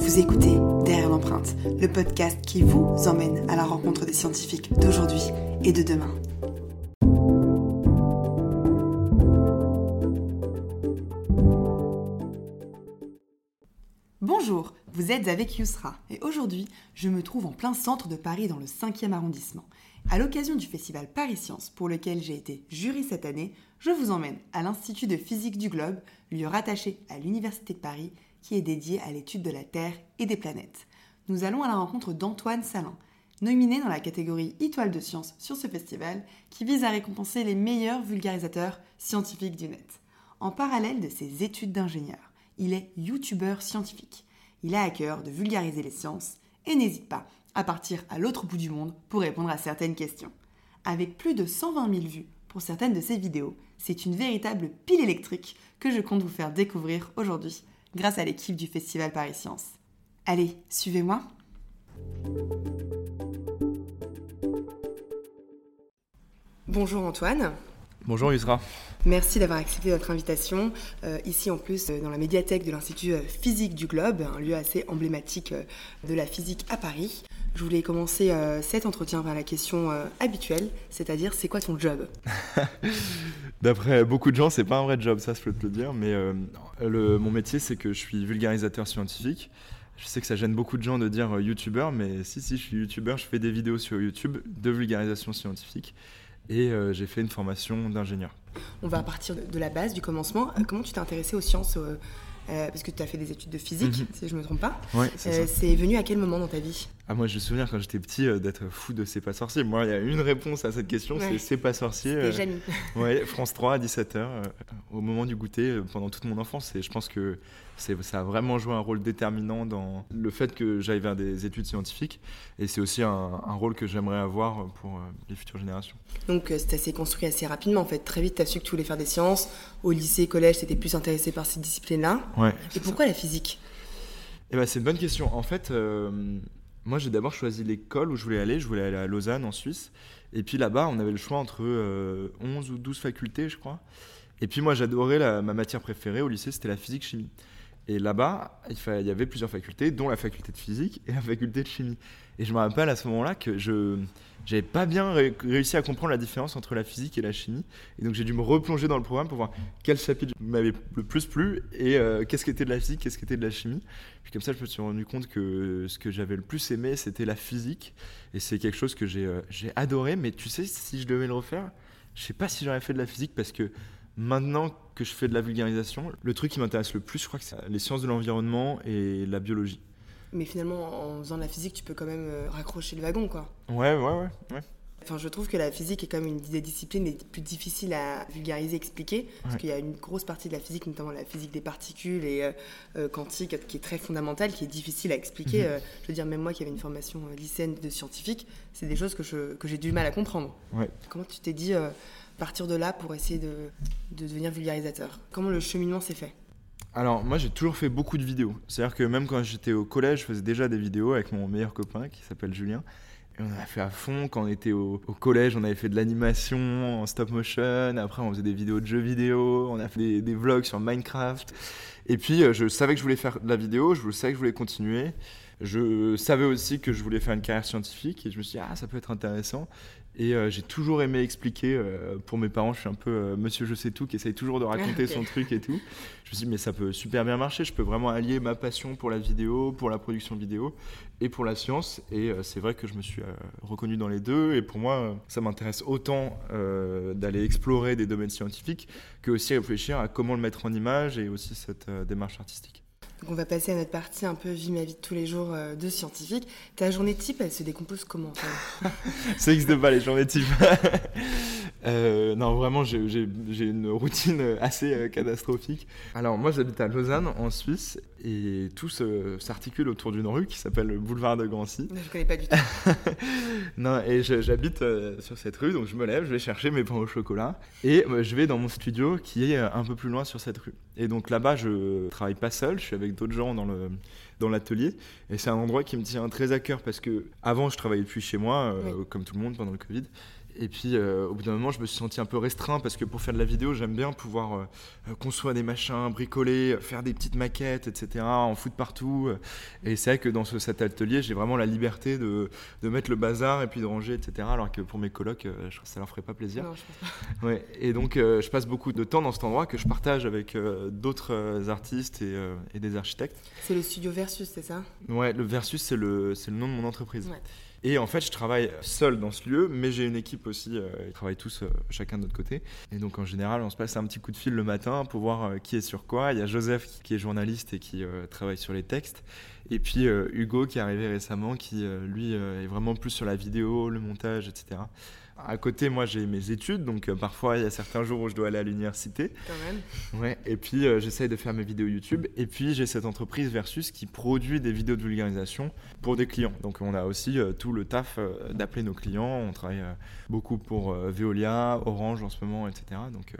Vous écoutez Derrière l'empreinte, le podcast qui vous emmène à la rencontre des scientifiques d'aujourd'hui et de demain. Bonjour, vous êtes avec Yousra et aujourd'hui je me trouve en plein centre de Paris dans le 5e arrondissement. À l'occasion du festival Paris Science pour lequel j'ai été jury cette année, je vous emmène à l'Institut de physique du globe, lieu rattaché à l'Université de Paris qui est dédié à l'étude de la Terre et des planètes. Nous allons à la rencontre d'Antoine Salin, nominé dans la catégorie Étoile de science sur ce festival qui vise à récompenser les meilleurs vulgarisateurs scientifiques du net. En parallèle de ses études d'ingénieur, il est youtubeur scientifique. Il a à cœur de vulgariser les sciences et n'hésite pas à partir à l'autre bout du monde pour répondre à certaines questions. Avec plus de 120 000 vues pour certaines de ses vidéos, c'est une véritable pile électrique que je compte vous faire découvrir aujourd'hui grâce à l'équipe du Festival Paris Science. Allez, suivez-moi. Bonjour Antoine. Bonjour Yusra. Merci d'avoir accepté notre invitation. Euh, ici en plus euh, dans la médiathèque de l'Institut euh, physique du Globe, un lieu assez emblématique de la physique à Paris. Je voulais commencer cet entretien par la question habituelle, c'est-à-dire c'est quoi ton job D'après beaucoup de gens, c'est pas un vrai job, ça je peux te le dire, mais le, mon métier c'est que je suis vulgarisateur scientifique. Je sais que ça gêne beaucoup de gens de dire youtubeur, mais si, si, je suis youtubeur, je fais des vidéos sur YouTube de vulgarisation scientifique et j'ai fait une formation d'ingénieur. On va partir de la base, du commencement. Euh, comment tu t'es intéressé aux sciences euh, euh, parce que tu as fait des études de physique, mhm. si je ne me trompe pas. c'est venu à quel moment dans ta vie? Ah, Moi, je me souviens quand j'étais petit d'être fou de C'est pas sorcier. Moi, il y a une réponse à cette question c'est C'est pas sorcier. C'était ouais, France 3 à 17h, au moment du goûter, pendant toute mon enfance. Et je pense que ça a vraiment joué un rôle déterminant dans le fait que j'aille vers des études scientifiques. Et c'est aussi un, rôle que j'aimerais avoir pour euh, les futures générations. Donc, euh, ça s'est construit assez rapidement, en fait. Très vite, tu as su que tu voulais faire des sciences. Au lycée, collège, tu étais plus intéressé par ces disciplines-là. Ouais, et pourquoi la physique? Eh ben, C'est une bonne question. En fait, euh, moi, j'ai d'abord choisi l'école où je voulais aller. Je voulais aller à Lausanne, en Suisse. Et puis là-bas, on avait le choix entre 11 ou 12 facultés, je crois. Et puis moi, j'adorais ma matière préférée au lycée, c'était la physique-chimie. Et là-bas, il, y avait plusieurs facultés, dont la faculté de physique et la faculté de chimie. Et je me rappelle à ce moment-là que je n'avais pas bien réussi à comprendre la différence entre la physique et la chimie. Et donc j'ai dû me replonger dans le programme pour voir quel chapitre m'avait le plus plu et euh, qu'est-ce qui était de la physique, qu'est-ce qui était de la chimie. Puis comme ça, je me suis rendu compte que ce que j'avais le plus aimé, c'était la physique. Et c'est quelque chose que j'ai euh, adoré. Mais tu sais, si je devais le refaire, je sais pas si j'aurais fait de la physique parce que Maintenant que je fais de la vulgarisation, le truc qui m'intéresse le plus, je crois que c'est les sciences de l'environnement et la biologie. Mais finalement, en faisant de la physique, tu peux quand même euh, raccrocher le wagon, quoi. Ouais, ouais, ouais. ouais. Enfin, je trouve que la physique est quand même une des disciplines les plus difficiles à vulgariser, expliquer, parce qu'il y a une grosse partie de la physique, notamment la physique des particules et euh, euh, quantique, qui est très fondamentale, qui est difficile à expliquer. Mhm. je veux dire, même moi qui avais une formation lycéenne de scientifique, c'est des choses que, je, que j'ai du mal à comprendre. Ouais. Comment tu t'es dit partir de là pour essayer de, devenir vulgarisateur? Comment le cheminement s'est fait? Alors moi j'ai toujours fait beaucoup de vidéos. C'est-à-dire que même quand j'étais au collège, je faisais déjà des vidéos avec mon meilleur copain qui s'appelle Julien. Et on en a fait à fond. Quand on était au, collège, on avait fait de l'animation en stop motion. Après, on faisait des vidéos de jeux vidéo. On a fait des, vlogs sur Minecraft. Et puis, euh, je savais que je voulais faire de la vidéo. Je savais que je voulais continuer. Je savais aussi que je voulais faire une carrière scientifique. Et je me suis dit, ah, ça peut être intéressant. Et euh, j'ai toujours aimé expliquer. Euh, pour mes parents, je suis un peu euh, monsieur je sais tout qui essaye toujours de raconter son truc et tout. Je me suis dit, mais ça peut super bien marcher. Je peux vraiment allier ma passion pour la vidéo, pour la production vidéo et pour la science. Et c'est vrai que je me suis reconnu dans les deux. Et pour moi, ça m'intéresse autant d'aller explorer des domaines scientifiques que aussi réfléchir à comment le mettre en image et aussi cette démarche artistique. Donc on va passer à notre partie un peu vie ma vie de tous les jours euh, de scientifique. Ta journée type, elle se décompose comment Ça n'existe pas les journées type. Euh, non, vraiment, j'ai une routine assez euh, catastrophique. Alors moi, j'habite à Lausanne, en Suisse, et tout s'articule autour d'une rue qui s'appelle le boulevard de Grancy. Je connais pas du tout. non, et j'habite sur cette rue, donc je me lève, je vais chercher mes pains au chocolat, et je vais dans mon studio qui est un peu plus loin sur cette rue. Et donc là-bas, je travaille pas seul, je suis avec d'autres gens dans le dans l'atelier et c'est un endroit qui me tient très à cœur parce que avant je travaillais depuis chez moi euh, comme tout le monde pendant le Covid Et puis euh, au bout d'un moment, je me suis senti un peu restreint parce que pour faire de la vidéo, j'aime bien pouvoir euh, construire des machins, bricoler, faire des petites maquettes, etc., en foutre partout. Et c'est vrai que dans ce, cet atelier, j'ai vraiment la liberté de, de, mettre le bazar et puis de ranger, etc., alors que pour mes colocs, je crois que ça leur ferait pas plaisir. Non, je pense pas. Ouais. Et donc, je passe beaucoup de temps dans cet endroit que je partage avec d'autres artistes et, et, des architectes. C'est le studio Versus, c'est ça? Ouais, le Versus, c'est le, le nom de mon entreprise. Ouais. Et en fait, je travaille seul dans ce lieu, mais j'ai une équipe aussi. Euh, ils travaillent tous euh, chacun de notre côté. Et donc, en général, on se passe un petit coup de fil le matin pour voir euh, qui est sur quoi. Il y a Joseph qui est journaliste et qui travaille sur les textes. Et puis Hugo qui est arrivé récemment, qui lui est vraiment plus sur la vidéo, le montage, etc. À côté, moi, j'ai mes études, donc euh, parfois, il y a certains jours où je dois aller à l'université. Quand même. Ouais, et puis euh, j'essaye de faire mes vidéos YouTube. Et puis j'ai cette entreprise Versus qui produit des vidéos de vulgarisation pour des clients. Donc on a aussi euh, tout le taf d'appeler nos clients. On travaille beaucoup pour Veolia, Orange en ce moment, etc. Donc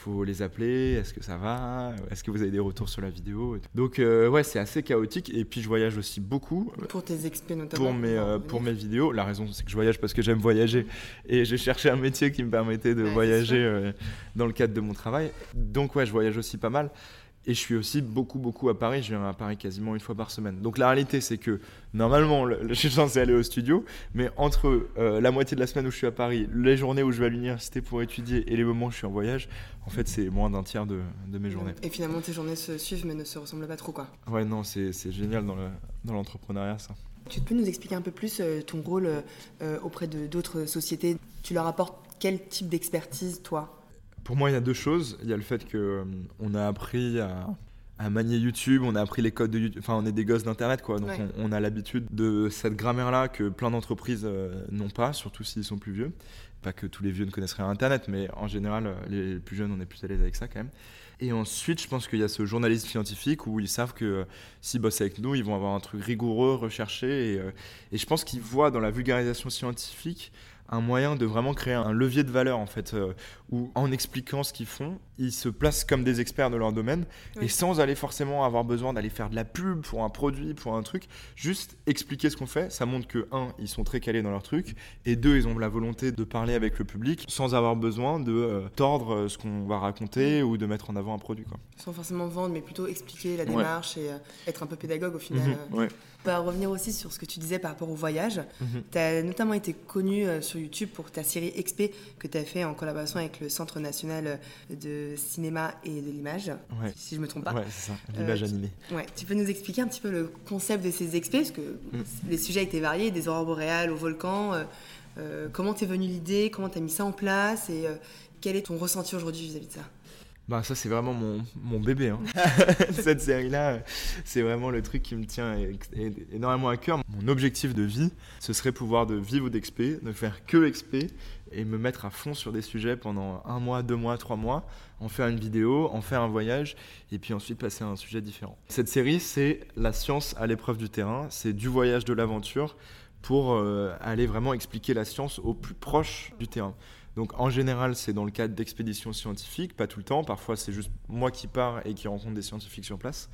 faut les appeler, est-ce que ça va Est-ce que vous avez des retours sur la vidéo Donc euh, ouais, c'est assez chaotique. Et puis je voyage aussi beaucoup. Pour tes expés notamment. Pour mes, euh, pour mes vidéos. La raison, c'est que je voyage parce que j'aime voyager. Et j'ai cherché un métier qui me permettait de Ouais, voyager euh, dans le cadre de mon travail. Donc ouais, je voyage aussi pas mal. Et je suis aussi beaucoup, beaucoup à Paris. Je viens à Paris quasiment une fois par semaine. Donc la réalité, c'est que normalement, le- je suis censé aller au studio. Mais entre euh, la moitié de la semaine où je suis à Paris, les journées où je vais à l'université pour étudier et les moments où je suis en voyage, en fait, c'est moins d'un tiers de, de mes journées. Et finalement, tes journées se suivent mais ne se ressemblent pas trop, quoi. Ouais, non, c'est c'est génial dans le- dans l'entrepreneuriat, ça. Tu peux nous expliquer un peu plus euh, ton rôle euh, euh, auprès de d'autres sociétés? Tu leur apportes quel type d'expertise, toi? Pour moi, il y a deux choses. Il y a le fait que euh, on a appris à, à manier YouTube, on a appris les codes de YouTube. Enfin, on est des gosses d'Internet, quoi. Donc, Ouais. on, on a l'habitude de cette grammaire-là que plein d'entreprises euh, n'ont pas, surtout s'ils sont plus vieux. Pas que tous les vieux ne connaissent rien à Internet, mais en général, euh, les plus jeunes, on est plus à l'aise avec ça quand même. Et ensuite, je pense qu'il y a ce journalisme scientifique où ils savent que euh, s'ils bossent avec nous, ils vont avoir un truc rigoureux, recherché. Et, euh, et je pense qu'ils voient dans la vulgarisation scientifique un moyen de vraiment créer un levier de valeur en fait euh, où en expliquant ce qu'ils font ils se placent comme des experts de leur domaine Oui. et sans aller forcément avoir besoin d'aller faire de la pub pour un produit pour un truc juste expliquer ce qu'on fait ça montre que un ils sont très calés dans leur truc et deux ils ont la volonté de parler avec le public sans avoir besoin de euh, tordre euh, ce qu'on va raconter ou de mettre en avant un produit quoi. Sans forcément vendre, mais plutôt expliquer la Ouais. démarche et euh, être un peu pédagogue au final. Euh. ouais. On va revenir aussi sur ce que tu disais par rapport au voyage. Mhm. Tu as notamment été connu euh, sur YouTube pour ta série XP que tu as fait en collaboration avec le Centre national de cinéma et de l'image, Ouais. si je me trompe pas. Ouais, c'est ça, l'image Euh, tu- animée. Ouais, tu peux nous expliquer un petit peu le concept de ces expés Parce que Mm. les sujets étaient variés, des aurores boréales au volcan. euh, euh, comment t'es venu l'idée Comment t'as mis ça en place Et euh, quel est ton ressenti aujourd'hui vis-à-vis de ça? Bah ça c'est vraiment mon, mon bébé. hein. Cette série-là, euh, c'est vraiment le truc qui me tient énormément à cœur. Mon objectif de vie, ce serait pouvoir de vivre d'XP, ne faire que XP et me mettre à fond sur des sujets pendant un mois, deux mois, trois mois, en faire une vidéo, en faire un voyage et puis ensuite passer à un sujet différent. Cette série, c'est la science à l'épreuve du terrain, c'est du voyage de l'aventure pour euh, aller vraiment expliquer la science au plus proche du terrain. Donc en général, c'est dans le cadre d'expéditions scientifiques, pas tout le temps. Parfois, c'est juste moi qui pars et qui rencontre des scientifiques sur place.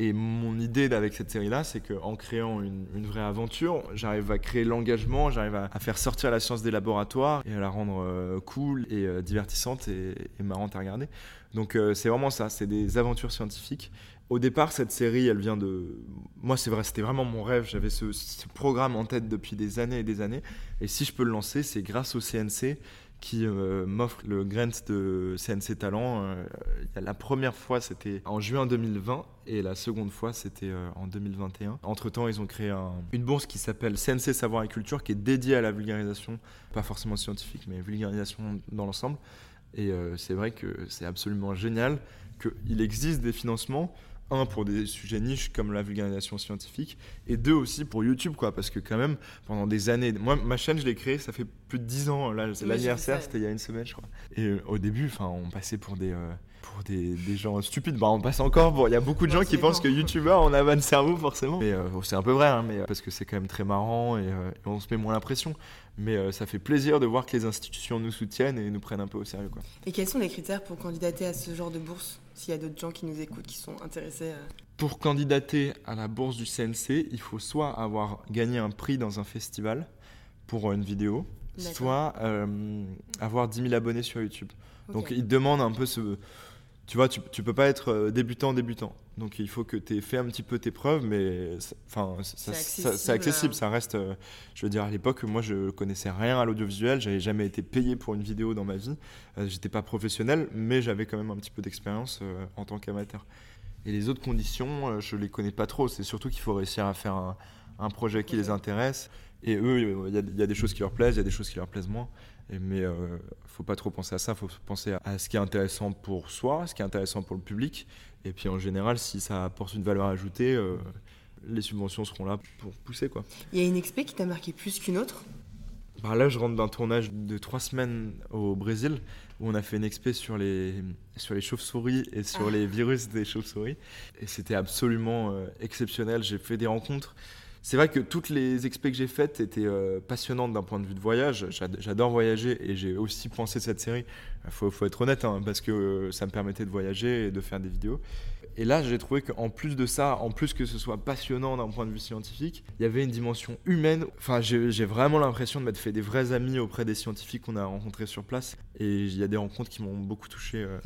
Et mon idée avec cette série-là, c'est qu'en créant une, vraie aventure, j'arrive à créer l'engagement, j'arrive à, faire sortir la science des laboratoires et à la rendre euh, cool et euh, divertissante et, marrante à regarder. Donc euh, c'est vraiment ça, c'est des aventures scientifiques. Au départ, cette série, elle vient de... Moi, c'est vrai, c'était vraiment mon rêve. J'avais ce programme en tête depuis des années et des années. Et si je peux le lancer, c'est grâce au CNC qui euh, m'offre le grant de CNC Talent. Euh, la première fois, c'était en juin 2020 et la seconde fois, c'était euh, en 2021. Entre-temps, ils ont créé un- une bourse qui s'appelle CNC Savoir et Culture qui est dédiée à la vulgarisation, pas forcément scientifique, mais vulgarisation dans l'ensemble. Et c'est vrai que c'est absolument génial qu'il existe des financements un pour des sujets niches comme la vulgarisation scientifique et deux aussi pour YouTube quoi parce que quand même pendant des années moi ma chaîne je l'ai créée ça fait plus de 10 ans là c'est Oui, l'anniversaire c'était il y a une semaine je crois. Et euh, au début enfin on passait pour des euh, pour des, des gens stupides bah on passe encore il y a beaucoup de gens qui pensent que youtubeur on a un cerveau forcément mais euh, c'est un peu vrai hein, mais euh, parce que c'est quand même très marrant et, euh, et on se met moins la pression mais euh, ça fait plaisir de voir que les institutions nous soutiennent et nous prennent un peu au sérieux quoi Et quels sont les critères pour candidater à ce genre de bourse S'il y a d'autres gens qui nous écoutent, qui sont intéressés. euh. Pour candidater à la bourse du CNC, il faut soit avoir gagné un prix dans un festival pour une vidéo, soit euh, avoir 10 000 abonnés sur YouTube. Donc ils demandent un peu ce... Tu vois, tu, tu peux pas être euh, débutant, débutant. Donc il faut que tu aies fait un petit peu tes preuves, mais enfin, c'est accessible, accessible, ça reste. Euh, je veux dire, à l'époque, moi je connaissais rien à l'audiovisuel, j'avais jamais été payé pour une vidéo dans ma vie. J'étais pas professionnel, mais j'avais quand même un petit peu d'expérience en tant qu'amateur. Et les autres conditions, je les connais pas trop. C'est surtout qu'il faut réussir à faire un, un projet qui les intéresse. Et eux, il y, a des choses qui leur plaisent, il y a des choses qui leur plaisent moins. Mais il euh, ne faut pas trop penser à ça, il faut penser à ce qui est intéressant pour soi, ce qui est intéressant pour le public. Et puis en général, si ça apporte une valeur ajoutée, euh, les subventions seront là pour pousser. Quoi. Il y a une expé qui t'a marqué plus qu'une autre? Bah Là, je rentre d'un tournage de trois semaines au Brésil où on a fait une expé sur les, sur les chauves-souris et sur ah. les virus des chauves-souris. Et c'était absolument euh, exceptionnel. J'ai fait des rencontres c'est vrai que toutes les expés que j'ai faites étaient euh, passionnantes d'un point de vue de voyage. J'adore voyager et j'ai aussi pensé cette série. Il faut, être honnête, hein, parce que euh, ça me permettait de voyager et de faire des vidéos. Et là, j'ai trouvé qu'en plus de ça, en plus que ce soit passionnant d'un point de vue scientifique, il y avait une dimension humaine. Enfin, j'ai vraiment l'impression de m'être fait des vrais amis auprès des scientifiques qu'on a rencontrés sur place. Et il y a des rencontres qui m'ont beaucoup touché. Euh,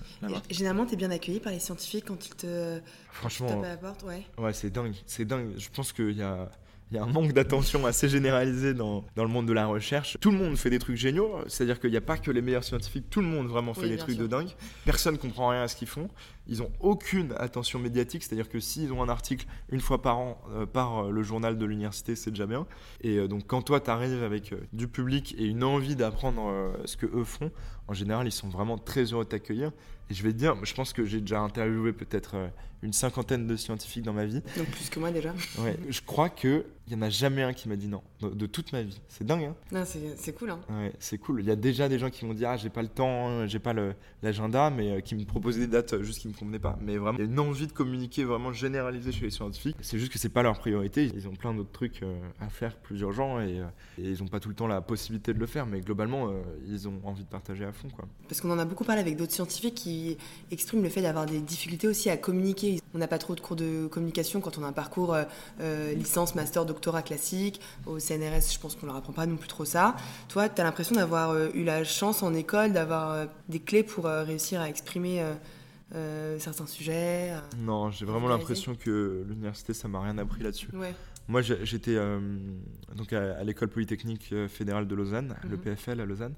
généralement, tu es bien accueilli par les scientifiques quand ils te, Franchement, tapent à la porte. Ouais, ouais c'est dingue. C'est dingue. Je pense qu'il y a il y a un manque d'attention assez généralisé dans, dans, le monde de la recherche. Tout le monde fait des trucs géniaux, c'est-à-dire qu'il n'y a pas que les meilleurs scientifiques, tout le monde vraiment fait des trucs de dingue. Personne ne comprend rien à ce qu'ils font. Ils n'ont aucune attention médiatique, c'est-à-dire que s'ils ont un article une fois par an euh, par euh, le journal de l'université, c'est déjà bien. Et euh, donc quand toi, tu arrives avec du public et une envie d'apprendre ce que eux font, en général, ils sont vraiment très heureux de t'accueillir. Et je vais te dire, je pense que j'ai déjà interviewé peut-être une cinquantaine de scientifiques dans ma vie. Donc plus que moi déjà. Ouais, je crois qu'il n'y en a jamais un qui m'a dit non, de, toute ma vie. C'est dingue, hein Non, c'est cool, hein Ouais, c'est cool. Il y a déjà des gens qui m'ont dit, ah, j'ai pas le temps, j'ai pas l'agenda, mais euh, qui me proposaient des dates euh, juste qui me convenaient pas. Mais vraiment, il y a une envie de communiquer vraiment généralisée chez les scientifiques. C'est juste que c'est pas leur priorité. Ils ont plein d'autres trucs euh, à faire plus urgents et, et ils n'ont pas tout le temps la possibilité de le faire. Mais globalement, ils ont envie de partager à fond, quoi. Parce qu'on en a beaucoup parlé avec d'autres scientifiques qui expriment le fait d'avoir des difficultés aussi à communiquer. On n'a pas trop de cours de communication quand on a un parcours euh, euh, licence, master, doctorat classique. Au CNRS, je pense qu'on leur apprend pas non plus trop ça. Toi, tu as l'impression d'avoir euh, eu la chance en école d'avoir des clés pour réussir à exprimer certains sujets Non, j'ai vraiment l'impression que l'université, ça m'a rien appris là-dessus. Moi, j'étais donc à, l'école polytechnique fédérale de Lausanne, le mhm. PFL à Lausanne.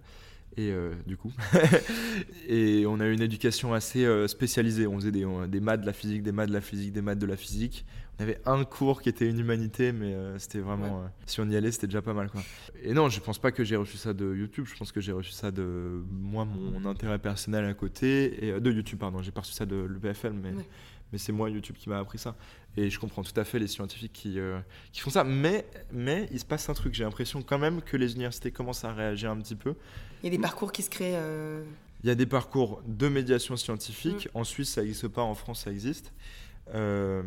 Et euh, du coup, et on a eu une éducation assez euh, spécialisée. On faisait des, des, maths de la physique, des maths de la physique, des maths de la physique. On avait un cours qui était une humanité, mais euh, c'était vraiment. si on y allait, c'était déjà pas mal. Quoi. Et non, je pense pas que j'ai reçu ça de YouTube. Je pense que j'ai reçu ça de moi, mon intérêt personnel à côté. Et, de YouTube, pardon. J'ai pas reçu ça de l'UPFL, mais mais c'est moi YouTube qui m'a appris ça. Et je comprends tout à fait les scientifiques qui, euh, qui font ça. Mais, mais il se passe un truc, j'ai l'impression quand même que les universités commencent à réagir un petit peu. Il y a des parcours qui se créent. Euh, il y a des parcours de médiation scientifique. Mm. En Suisse, ça n'existe pas, en France, ça existe. Euh,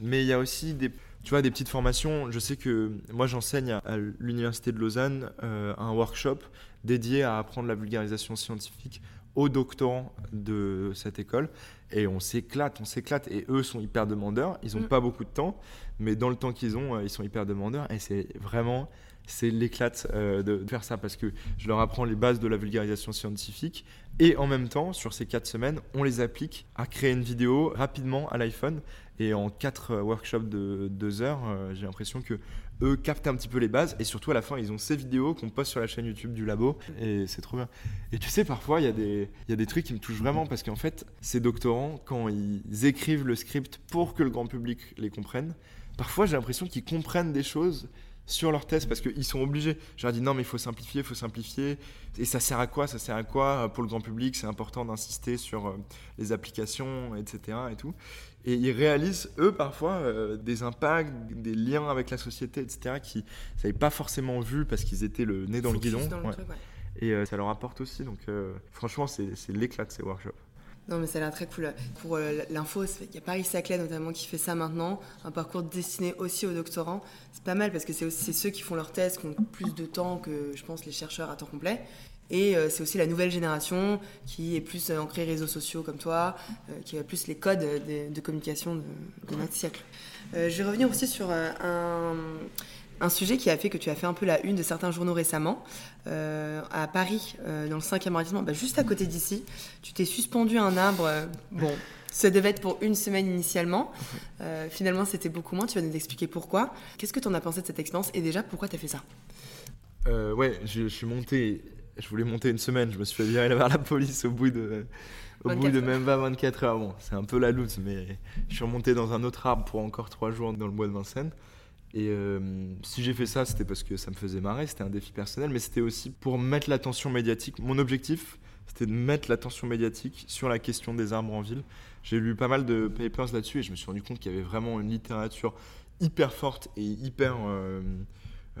mais il y a aussi des, tu vois, des petites formations. Je sais que moi, j'enseigne à, l'Université de Lausanne un workshop dédié à apprendre la vulgarisation scientifique aux doctorants de cette école et on s'éclate, on s'éclate. Et eux sont hyper demandeurs, ils n'ont mm. pas beaucoup de temps, mais dans le temps qu'ils ont, euh, ils sont hyper demandeurs et c'est vraiment c'est l'éclate euh, de faire ça parce que je leur apprends les bases de la vulgarisation scientifique et en même temps, sur ces quatre semaines, on les applique à créer une vidéo rapidement à l'iPhone et en quatre euh, workshops de deux heures, j'ai l'impression que eux captent un petit peu les bases et surtout à la fin ils ont ces vidéos qu'on poste sur la chaîne YouTube du labo et c'est trop bien. Et tu sais parfois il y, a des, y a des trucs qui me touchent vraiment parce qu'en fait ces doctorants quand ils écrivent le script pour que le grand public les comprenne, parfois j'ai l'impression qu'ils comprennent des choses sur leur thèse parce qu'ils sont obligés. Je leur dis non mais il faut simplifier, il faut simplifier. Et ça sert à quoi? Ça sert à quoi pour le grand public? C'est important d'insister sur euh, les applications, etc. Et tout. Et ils réalisent, eux, parfois, euh, des impacts, des liens avec la société, etc., qui n'avaient pas forcément vu parce qu'ils étaient le nez dans le guidon. Et euh, ça leur apporte aussi. Donc, euh, franchement, c'est l'éclat de ces workshops. Non, mais ça a l'air très cool. Pour l'info, il y a Paris-Saclay notamment qui fait ça maintenant, un parcours destiné aussi aux doctorants. C'est pas mal parce que c'est ceux qui font leur thèse qui ont plus de temps que, je pense, les chercheurs à temps complet. Et euh, c'est aussi la nouvelle génération qui est plus euh, ancrée réseaux sociaux comme toi, euh, qui a plus les codes de, communication de, notre siècle. je vais revenir aussi sur un, Un sujet qui a fait que tu as fait un peu la une de certains journaux récemment. Euh, à Paris, euh, dans le 5e arrondissement, bah, juste à côté d'ici, tu t'es suspendu à un arbre. euh, bon, ça devait être pour une semaine initialement. Finalement, c'était beaucoup moins. Tu vas nous expliquer pourquoi. Qu'est-ce que tu en as pensé de cette expérience Et déjà, pourquoi tu as fait ça? Ouais, je, je suis monté. Je voulais monter une semaine. Je me suis fait virer vers la police au bout de, au bout 24 de heures. même pas 24 heures. Bon, c'est un peu la loose, mais je suis remonté dans un autre arbre pour encore trois jours dans le bois de Vincennes. Et euh, si j'ai fait ça, c'était parce que ça me faisait marrer, c'était un défi personnel, mais c'était aussi pour mettre l'attention médiatique. Mon objectif, c'était de mettre l'attention médiatique sur la question des arbres en ville. J'ai lu pas mal de papers là-dessus et je me suis rendu compte qu'il y avait vraiment une littérature hyper forte et hyper euh,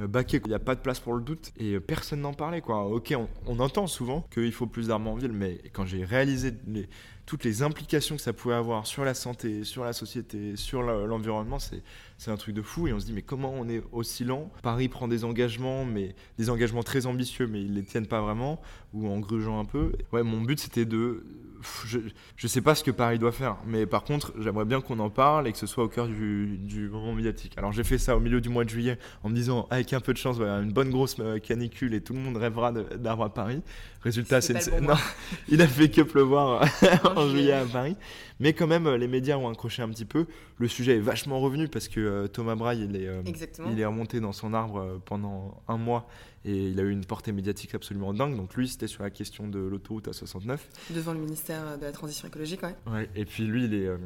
euh, baquée. Il n'y a pas de place pour le doute et personne n'en parlait. Ok, on, on entend souvent qu'il faut plus d'arbres en ville, mais quand j'ai réalisé les- toutes les implications que ça pouvait avoir sur la santé, sur la société, sur l'environnement, c'est un truc de fou. Et on se dit mais comment on est aussi lent Paris prend des engagements, mais des engagements très ambitieux, mais ils les tiennent pas vraiment ou en grugeant un peu. Ouais, mon but c'était de, je, je sais pas ce que Paris doit faire, mais par contre j'aimerais bien qu'on en parle et que ce soit au cœur du, du moment médiatique. Alors j'ai fait ça au milieu du mois de juillet en me disant avec un peu de chance, une bonne grosse euh, canicule et tout le monde rêvera d'arbres à Paris. Résultat, c'est une- bon non, il a fait que pleuvoir en En juillet à Paris. Mais quand même, euh, les médias ont accroché un petit peu. Le sujet est vachement revenu parce que euh, Thomas Braille, il est, euh, il est remonté dans son arbre euh, pendant un mois et il a eu une portée médiatique absolument dingue. Donc lui, c'était sur la question de l'autoroute à 69. Devant le ministère de la Transition écologique, ouais. Ouais, et puis lui, il est, euh,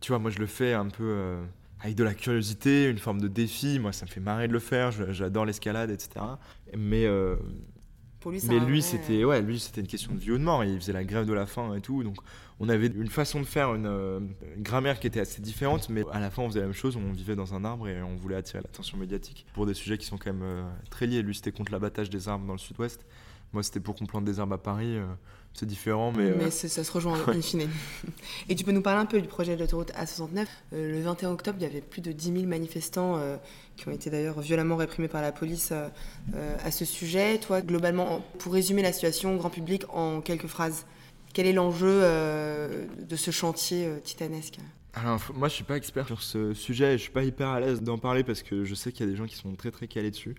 tu vois, moi je le fais un peu euh, avec de la curiosité, une forme de défi. Moi, ça me fait marrer de le faire. J'adore l'escalade, etc. Mais euh, Pour lui, c'est mais lui, vrai- c'était ouais, lui, c'était une question de vie ou de mort. Il faisait la grève de la faim et tout. Donc, on avait une façon de faire une, euh, une grammaire qui était assez différente, mais à la fin, on faisait la même chose. On vivait dans un arbre et on voulait attirer l'attention médiatique pour des sujets qui sont quand même euh, très liés. Lui, c'était contre l'abattage des arbres dans le sud-ouest. Moi, c'était pour qu'on plante des arbres à Paris. euh, c'est différent, mais, Mais, euh, c'est- ça se rejoint ouais. in fine. Et tu peux nous parler un peu du projet de l'autoroute A69? Euh, Le 21 octobre, il y avait plus de 10 000 manifestants qui ont été d'ailleurs violemment réprimés par la police à ce sujet. Toi, globalement, en- pour résumer la situation au grand public en quelques phrases, quel est l'enjeu de ce chantier titanesque? Alors, moi, je suis pas expert sur ce sujet. et Je suis pas hyper à l'aise d'en parler parce que je sais qu'il y a des gens qui sont très très calés dessus.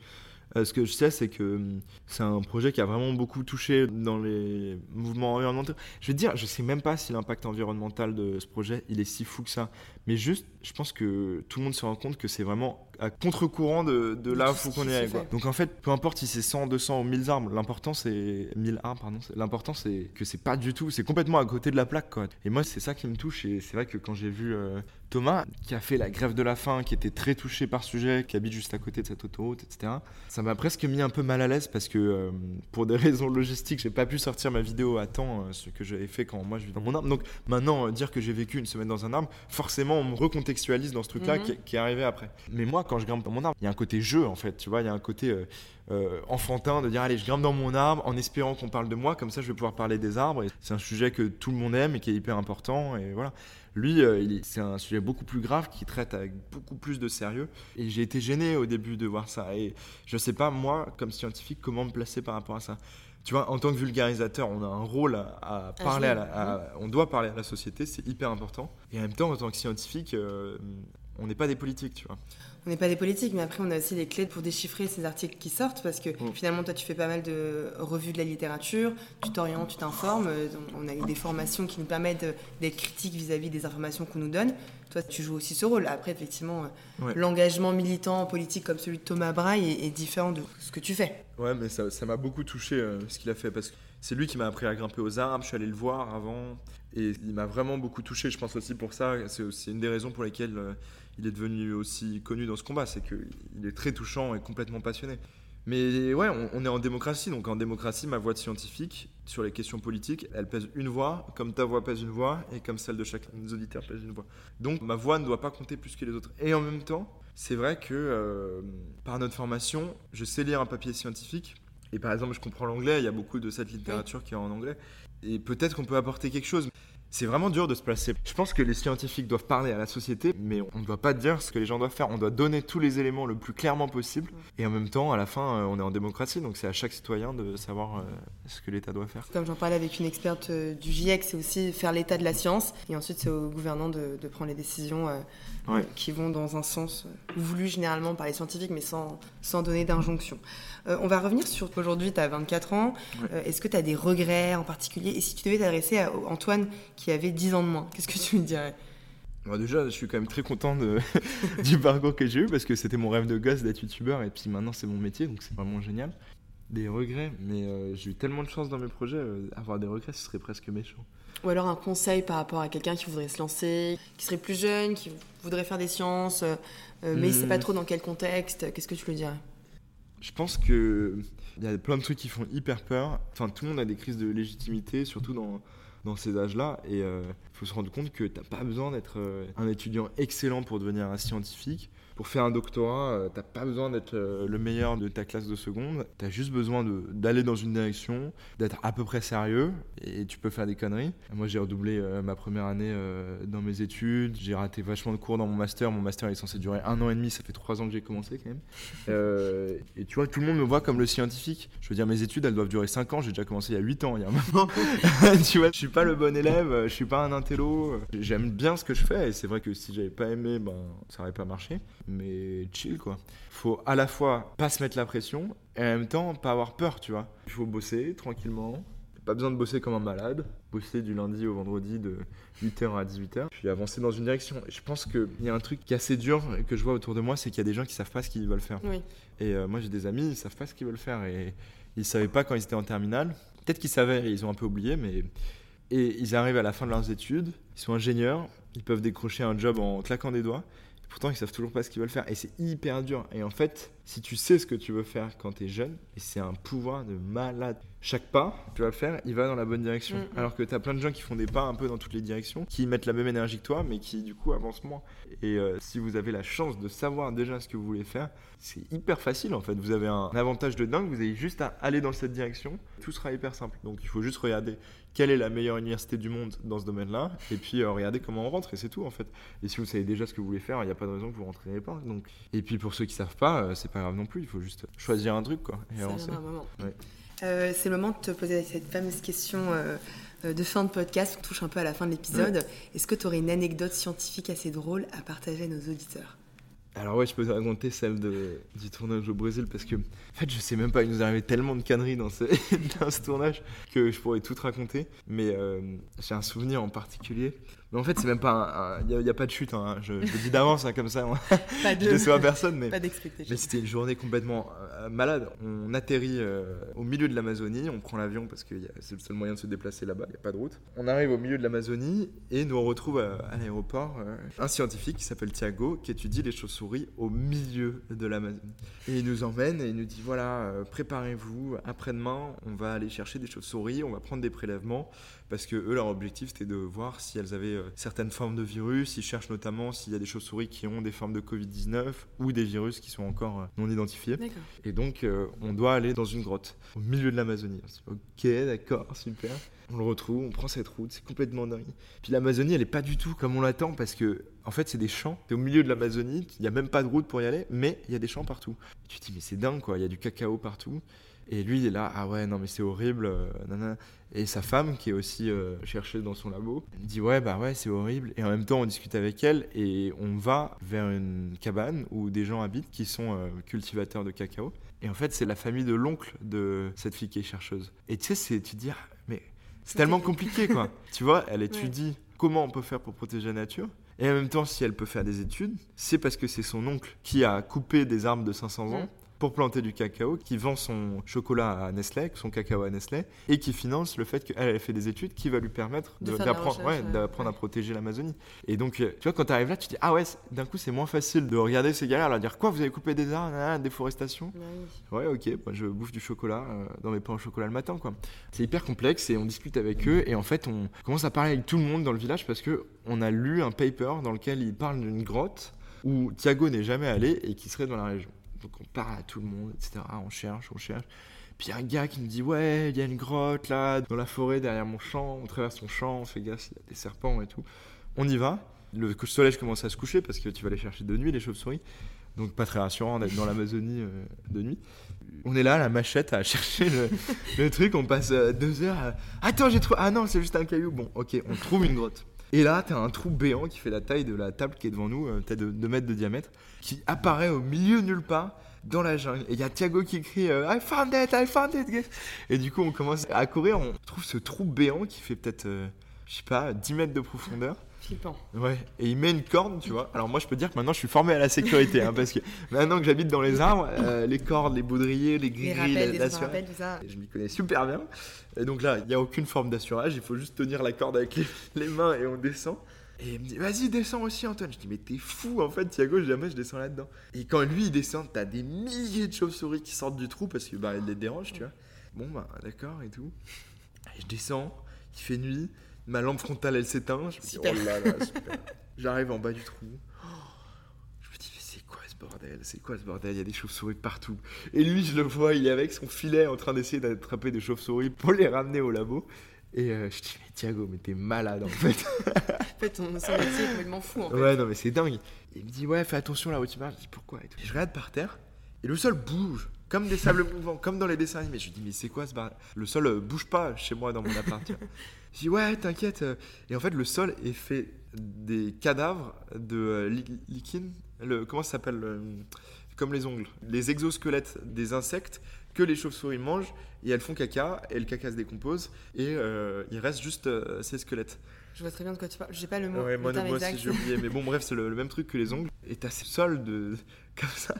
Euh, ce que je sais, c'est que hum, c'est un projet qui a vraiment beaucoup touché dans les mouvements environnementaux. Je te dire, je sais même pas si l'impact environnemental de ce projet il est si fou que ça. Mais juste, je pense que tout le monde se rend compte que c'est vraiment à contre-courant de, de là où qu'on est. Quoi. Donc en fait, peu importe si c'est 100, 200 ou 1000 arbres, l'important c'est 1000 arbres, pardon. L'important c'est que c'est pas du tout, c'est complètement à côté de la plaque, quoi. Et moi, c'est ça qui me touche. Et c'est vrai que quand j'ai vu euh, Thomas, qui a fait la grève de la faim, qui était très touché par ce sujet, qui habite juste à côté de cette autoroute, etc. Ça m'a presque mis un peu mal à l'aise parce que euh, pour des raisons logistiques, j'ai pas pu sortir ma vidéo à temps, euh, ce que j'avais fait quand moi je vis dans mon arbre. Donc maintenant, euh, dire que j'ai vécu une semaine dans un arbre, forcément, on me recontextualise dans ce truc-là Mhm. qui, qui est arrivé après. Mais moi, quand je grimpe dans mon arbre, il y a un côté jeu en fait, tu vois, il y a un côté euh, euh, enfantin de dire allez, je grimpe dans mon arbre en espérant qu'on parle de moi, comme ça je vais pouvoir parler des arbres. C'est un sujet que tout le monde aime et qui est hyper important. Et voilà. Lui, euh, c'est un sujet beaucoup plus grave qui traite avec beaucoup plus de sérieux. Et j'ai été gêné au début de voir ça. Et je sais pas, moi, comme scientifique, comment me placer par rapport à ça. Tu vois, en tant que vulgarisateur, on a un rôle à, à À parler à, la, à- on doit parler à la société, c'est hyper important. Et en même temps, en tant que scientifique, euh, on n'est pas des politiques, tu vois. On n'est pas des politiques, mais après, on a aussi des clés pour déchiffrer ces articles qui sortent, parce que Mm. finalement, toi, tu fais pas mal de revues de la littérature, tu t'orientes, tu t'informes. euh, On a eu des formations qui nous permettent de- d'être critiques vis-à-vis des informations qu'on nous donne. Toi, tu joues aussi ce rôle. Après, effectivement, euh, Ouais. l'engagement militant politique comme celui de Thomas Braille est, est différent de ce que tu fais. Ouais, mais ça ça m'a beaucoup touché euh, ce qu'il a fait parce que c'est lui qui m'a appris à grimper aux arbres. Je suis allé le voir avant et il m'a vraiment beaucoup touché. Je pense aussi pour ça, c'est aussi une des raisons pour lesquelles euh, il est devenu aussi connu dans ce combat, c'est qu'il est très touchant et complètement passionné. Mais ouais, on, est en démocratie, donc en démocratie, ma voix de scientifique sur les questions politiques, elle pèse une voix, comme ta voix pèse une voix, et comme celle de chacun des auditeurs pèse une voix. Donc ma voix ne doit pas compter plus que les autres. Et en même temps, c'est vrai que euh, par notre formation, je sais lire un papier scientifique, et par exemple, je comprends l'anglais, il y a beaucoup de cette littérature qui est en anglais, et peut-être qu'on peut apporter quelque chose. C'est vraiment dur de se placer. Je pense que les scientifiques doivent parler à la société, mais on ne doit pas dire ce que les gens doivent faire. On doit donner tous les éléments le plus clairement possible. Et en même temps, à la fin, euh, on est en démocratie, donc c'est à chaque citoyen de savoir euh, ce que l'État doit faire. Comme j'en parlais avec une experte euh, du GIEC, c'est aussi faire l'état de la science. Et ensuite, c'est au gouvernant de, de prendre les décisions qui vont dans un sens voulu généralement par les scientifiques, mais sans, sans donner d'injonction. On va revenir sur aujourd'hui, tu as 24 ans. Est-ce que tu as des regrets en particulier? Et si tu devais t'adresser à Antoine, qui avait 10 ans de moins. Qu'est-ce que tu me dirais? Déjà, je suis quand même très content de, du parcours que j'ai eu parce que c'était mon rêve de gosse d'être youtubeur et puis maintenant c'est mon métier donc c'est vraiment génial. Des regrets, mais euh, j'ai eu tellement de chance dans mes projets, euh, avoir des regrets ce serait presque méchant. Ou alors un conseil par rapport à quelqu'un qui voudrait se lancer, qui serait plus jeune, qui voudrait faire des sciences, euh, mais il ne sait pas hmm. trop dans quel contexte, qu'est-ce que tu lui dirais? Je pense que il y a plein de trucs qui font hyper peur. Enfin, tout le monde a des crises de légitimité, surtout dans ces âges-là. Et il euh, faut se rendre compte que tu n'as pas besoin d'être euh, un étudiant excellent pour devenir un scientifique. Pour faire un doctorat, euh, t'as pas besoin d'être euh, le meilleur de ta classe de seconde. T'as juste besoin d'aller dans une direction, d'être à peu près sérieux, et tu peux faire des conneries. Moi, j'ai redoublé euh, ma première année dans mes études. J'ai raté vachement de cours dans mon master. Mon master est censé durer un an et demi. Ça fait trois ans que j'ai commencé quand même. et tu vois, tout le monde me voit comme le scientifique. Je veux dire, mes études, elles doivent durer cinq ans. J'ai déjà commencé il y a huit ans. Il y a un moment. tu vois, je suis pas le bon élève. Je suis pas un intello. J'aime bien ce que je fais. Et c'est vrai que si j'avais pas aimé, ben, ça aurait pas marché mais chill quoi. Faut à la fois pas se mettre la pression et en même temps pas avoir peur, tu vois. Il faut bosser tranquillement. Pas besoin de bosser comme un malade. Bosser du lundi au vendredi de 8h à 18h. Puis avancer dans une direction. Je pense qu'il y a un truc qui est assez dur que je vois autour de moi, c'est qu'il y a des gens qui savent pas ce qu'ils veulent faire. Et euh, moi j'ai des amis, ils savent pas ce qu'ils veulent faire. Et ils savaient pas quand ils étaient en terminale. Peut-être qu'ils savaient et ils ont un peu oublié, mais. Et ils arrivent à la fin de leurs études, ils sont ingénieurs, ils peuvent décrocher un job en claquant des doigts. Pourtant, ils savent toujours pas ce qu'ils veulent faire. Et c'est hyper dur. Et en fait, si tu sais ce que tu veux faire quand tu es jeune, et c'est un pouvoir de malade. Chaque pas, tu vas le faire, il va dans la bonne direction. Mm, mm. Alors que tu as plein de gens qui font des pas un peu dans toutes les directions, qui mettent la même énergie que toi, mais qui du coup avancent moins. Et euh, si vous avez la chance de savoir déjà ce que vous voulez faire, c'est hyper facile en fait. Vous avez un avantage de dingue, vous avez juste à aller dans cette direction. Tout sera hyper simple. Donc il faut juste regarder quelle est la meilleure université du monde dans ce domaine-là, et puis euh, regarder comment on rentre, et c'est tout en fait. Et si vous savez déjà ce que vous voulez faire, il n'y a pas de raison que vous rentriez pas. Donc... Et puis pour ceux qui savent pas, euh, c'est pas grave non plus, il faut juste choisir un truc quoi, et avancer. Euh, c'est le moment de te poser cette fameuse question de fin de podcast, on touche un peu à la fin de l'épisode. Est-ce que tu aurais une anecdote scientifique assez drôle à partager à nos auditeurs? Alors ouais, je peux te raconter celle de, du tournage au Brésil parce que, en fait, je sais même pas, il nous arrivait tellement de conneries dans ce, dans ce tournage que je pourrais tout raconter. Mais euh, j'ai un souvenir en particulier. Mais en fait, c'est même pas. Il n'y a, pas de chute, hein. je, je, le dis d'avance, hein, comme ça. Pas de, je déçois personne, mais. Pas Mais c'était une journée complètement euh, malade. On atterrit euh, au milieu de l'Amazonie, on prend l'avion parce que c'est le seul moyen de se déplacer là-bas, il n'y a pas de route. On arrive au milieu de l'Amazonie et nous on retrouve à, l'aéroport un scientifique qui s'appelle Thiago qui étudie les chauves-souris au milieu de l'Amazonie. Et il nous emmène et il nous dit voilà, préparez-vous, après-demain, on va aller chercher des chauves-souris, on va prendre des prélèvements parce que eux, leur objectif, c'était de voir si elles avaient euh, certaines formes de virus. Ils cherchent notamment s'il y a des chauves-souris qui ont des formes de Covid-19 ou des virus qui sont encore euh, non identifiés. Et donc, euh, on doit aller dans une grotte au milieu de l'Amazonie. Ok, d'accord, super. On le retrouve, on prend cette route, c'est complètement dingue. Puis l'Amazonie, elle est pas du tout comme on l'attend parce que, en fait, c'est des champs. es au milieu de l'Amazonie, il n'y a même pas de route pour y aller, mais il y a des champs partout. tu te dis, mais c'est dingue, quoi. Il y a du cacao partout. Et lui, il est là, ah ouais, non, mais c'est horrible. Euh, et sa femme, qui est aussi euh, cherchée dans son labo, dit ouais, bah ouais, c'est horrible. Et en même temps, on discute avec elle et on va vers une cabane où des gens habitent qui sont euh, cultivateurs de cacao. Et en fait, c'est la famille de l'oncle de cette fille qui est chercheuse. Et tu sais, tu te dis, ah, mais c'est tellement compliqué, quoi. tu vois, elle étudie comment on peut faire pour protéger la nature. Et en même temps, si elle peut faire des études, c'est parce que c'est son oncle qui a coupé des arbres de 500 ans. Pour planter du cacao, qui vend son chocolat à Nestlé, son cacao à Nestlé, et qui finance le fait qu'elle ait fait des études qui va lui permettre d'apprendre à protéger l'Amazonie. Et donc, euh, tu vois, quand tu arrives là, tu te dis, ah ouais, d'un coup, c'est moins facile de regarder ces galères, leur dire, quoi, vous avez coupé des arbres, déforestation? Ouais, ok, moi, je bouffe du chocolat euh, dans mes pains au chocolat le matin, quoi. C'est hyper complexe et on discute avec eux, et en fait, on commence à parler avec tout le monde dans le village parce que on a lu un paper dans lequel il parle d'une grotte où Thiago n'est jamais allé et qui serait dans la région. Donc on parle à tout le monde, etc. On cherche, on cherche. Puis il y a un gars qui me dit Ouais, il y a une grotte là, dans la forêt, derrière mon champ. On traverse mon champ, on fait gaffe, il y a des serpents et tout. On y va. Le soleil commence à se coucher parce que tu vas les chercher de nuit, les chauves-souris. Donc pas très rassurant d'être dans l'Amazonie euh, de nuit. On est là, la machette, à chercher le, truc. On passe euh, deux heures. À... Attends, j'ai trouvé. Ah non, c'est juste un caillou. Bon, ok, on trouve une grotte. Et là, t'as un trou béant qui fait la taille de la table qui est devant nous, euh, peut-être de 2 mètres de diamètre, qui apparaît au milieu nulle part dans la jungle. Et il y a Thiago qui crie I found it, I found it. Et du coup, on commence à courir. On trouve ce trou béant qui fait peut-être, je sais pas, 10 mètres de profondeur. Ouais, et il met une corne, tu vois. Alors moi, je peux dire que maintenant, je suis formé à la sécurité, hein, parce que maintenant que j'habite dans les arbres, euh, les cordes, les baudriers, les grilles, l'assurage, je m'y connais super bien. Et donc là, il n'y a aucune forme d'assurage, il faut juste tenir la corde avec les, mains et on descend. Et il me dit, vas-y, descends aussi, Antoine. Je dis, mais t'es fou, en fait, Thiago, jamais je descends là-dedans. Et quand lui, il descend, t'as des milliers de chauves-souris qui sortent du trou parce que bah, les dérange, tu vois. Bon, bah, d'accord et tout. Et je descends, il fait nuit ma lampe frontale elle s'éteint. Je me dis, oh là là, super. J'arrive en bas du trou. Je me dis, mais c'est quoi ce bordel? C'est quoi ce bordel? Il y a des chauves-souris partout. Et lui, je le vois, il est avec son filet en train d'essayer d'attraper des chauves-souris pour les ramener au labo. Et euh, je dis, mais Thiago, mais t'es malade en fait. en fait, ton métier est complètement fou en fait. Ouais, non, mais c'est dingue. il me dit, ouais, fais attention là où tu marches. Je dis, pourquoi et Je regarde par terre et le sol bouge. Comme des sables mouvants, comme dans les dessins animés. Je lui dis, mais c'est quoi ce bordel Le sol euh, bouge pas chez moi dans mon appart. Je dis ouais, t'inquiète. Euh. Et en fait, le sol est fait des cadavres de euh, Le, comment ça s'appelle Comme les ongles. Les exosquelettes des insectes que les chauves-souris mangent et elles font caca et le caca se décompose et euh, il reste juste ces squelettes. Je vois très bien de quoi tu parles. J'ai pas le mot. Ouais, moi, moi aussi j'ai oublié. Mais bon, bref, c'est le, même truc que les ongles. Et t'as ces sols de comme ça.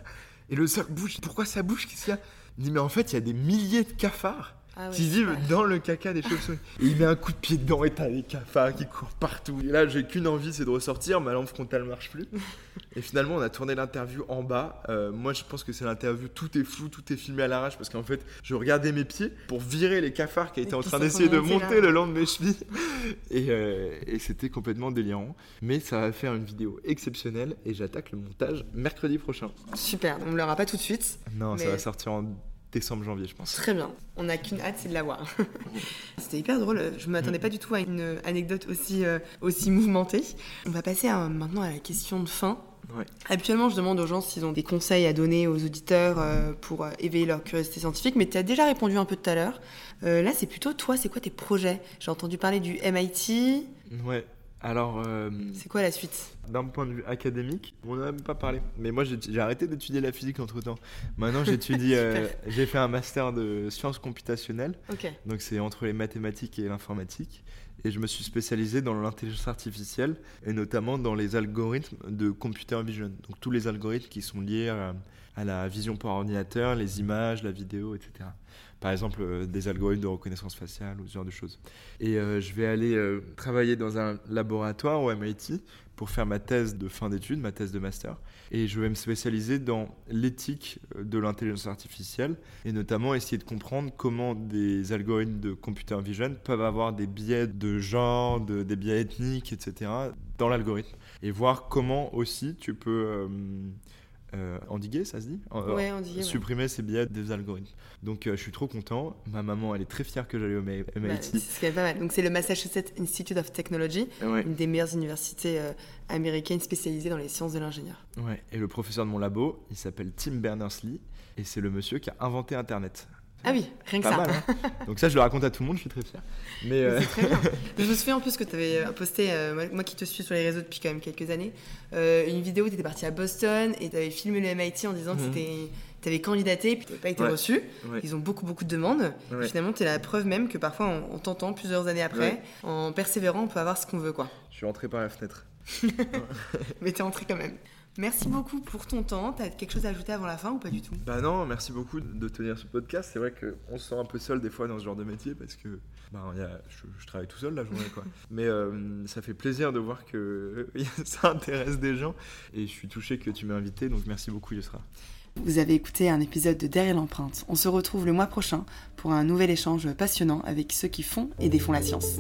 Et le sol bouge. Pourquoi ça bouge Qu'est-ce qu'il y a? Il dit mais en fait il y a des milliers de cafards ah qui vivent dans le caca des chauves-souris. Et il met un coup de pied dedans et t'as des cafards qui courent partout. Et là, j'ai qu'une envie, c'est de ressortir. Ma lampe frontale marche plus. et finalement, on a tourné l'interview en bas. Euh, moi, je pense que c'est l'interview, tout est flou, tout est filmé à l'arrache parce qu'en fait, je regardais mes pieds pour virer les cafards qui étaient en train d'essayer de monter le long de mes chevilles. Et, euh, et c'était complètement délirant. Mais ça va faire une vidéo exceptionnelle et j'attaque le montage mercredi prochain. Super, on ne l'aura pas tout de suite. Non, ça va sortir en décembre, janvier, je pense. Très bien. On n'a qu'une hâte, c'est de la voir. C'était hyper drôle. Je ne m'attendais pas du tout à une anecdote aussi, euh, aussi mouvementée. On va passer maintenant à la question de fin. Habituellement, je demande aux gens s'ils ont des conseils à donner aux auditeurs euh, pour euh, éveiller leur curiosité scientifique, mais tu as déjà répondu un peu tout à l'heure. là, c'est plutôt toi, c'est quoi tes projets? J'ai entendu parler du MIT. Ouais, alors. Euh, c'est quoi la suite? D'un point de vue académique, on n'en a même pas parlé. Mais moi, j'ai arrêté d'étudier la physique entre temps. Maintenant, j'étudie. Euh, j'ai fait un master de sciences computationnelles. Donc, c'est entre les mathématiques et l'informatique. Et je me suis spécialisé dans l'intelligence artificielle et notamment dans les algorithmes de computer vision. Donc, tous les algorithmes qui sont liés à, à la vision par ordinateur, les images, la vidéo, etc par exemple euh, des algorithmes de reconnaissance faciale ou ce genre de choses. Et euh, je vais aller euh, travailler dans un laboratoire au MIT pour faire ma thèse de fin d'études, ma thèse de master. Et je vais me spécialiser dans l'éthique de l'intelligence artificielle et notamment essayer de comprendre comment des algorithmes de computer vision peuvent avoir des biais de genre, des biais ethniques, etc. dans l'algorithme. Et voir comment aussi tu peux endiguer, ça se dit Ouais, endiguer. Supprimer ces biais des algorithmes. Donc euh, je suis trop content. Ma maman, elle est très fière que j'aille au MIT. Bah, c'est pas mal. Donc c'est le Massachusetts Institute of Technology, une des meilleures universités euh, américaines spécialisées dans les sciences de l'ingénieur. Ouais. Et le professeur de mon labo, il s'appelle Tim Berners-Lee, et c'est le monsieur qui a inventé Internet. Ah oui, rien que ça. Hein. Donc ça, je le raconte à tout le monde, je suis très fier. Mais euh, très bien. je me souviens en plus que tu avais euh, posté, euh, moi qui te suis sur les réseaux depuis quand même quelques années, une vidéo où tu étais parti à Boston et tu avais filmé le MIT en disant que mhm. tu avais candidaté puis tu n'avais pas été reçu. Ils ont beaucoup, beaucoup de demandes. Finalement, tu es la preuve même que parfois, en, tentant plusieurs années après, en persévérant, on peut avoir ce qu'on veut. quoi. Je suis rentré par la fenêtre. Mais tu es rentré quand même. Merci beaucoup pour ton temps. Tu as quelque chose à ajouter avant la fin ou pas du tout? Bah non, merci beaucoup de tenir ce podcast. C'est vrai qu'on se sent un peu seul des fois dans ce genre de métier parce que bah, je, travaille tout seul la journée. Quoi. Mais euh, ça fait plaisir de voir que ça intéresse des gens et je suis touché que tu m'aies invité. Donc merci beaucoup Yusra. Vous avez écouté un épisode de Derrière l'empreinte. On se retrouve le mois prochain pour un nouvel échange passionnant avec ceux qui font et défont la science.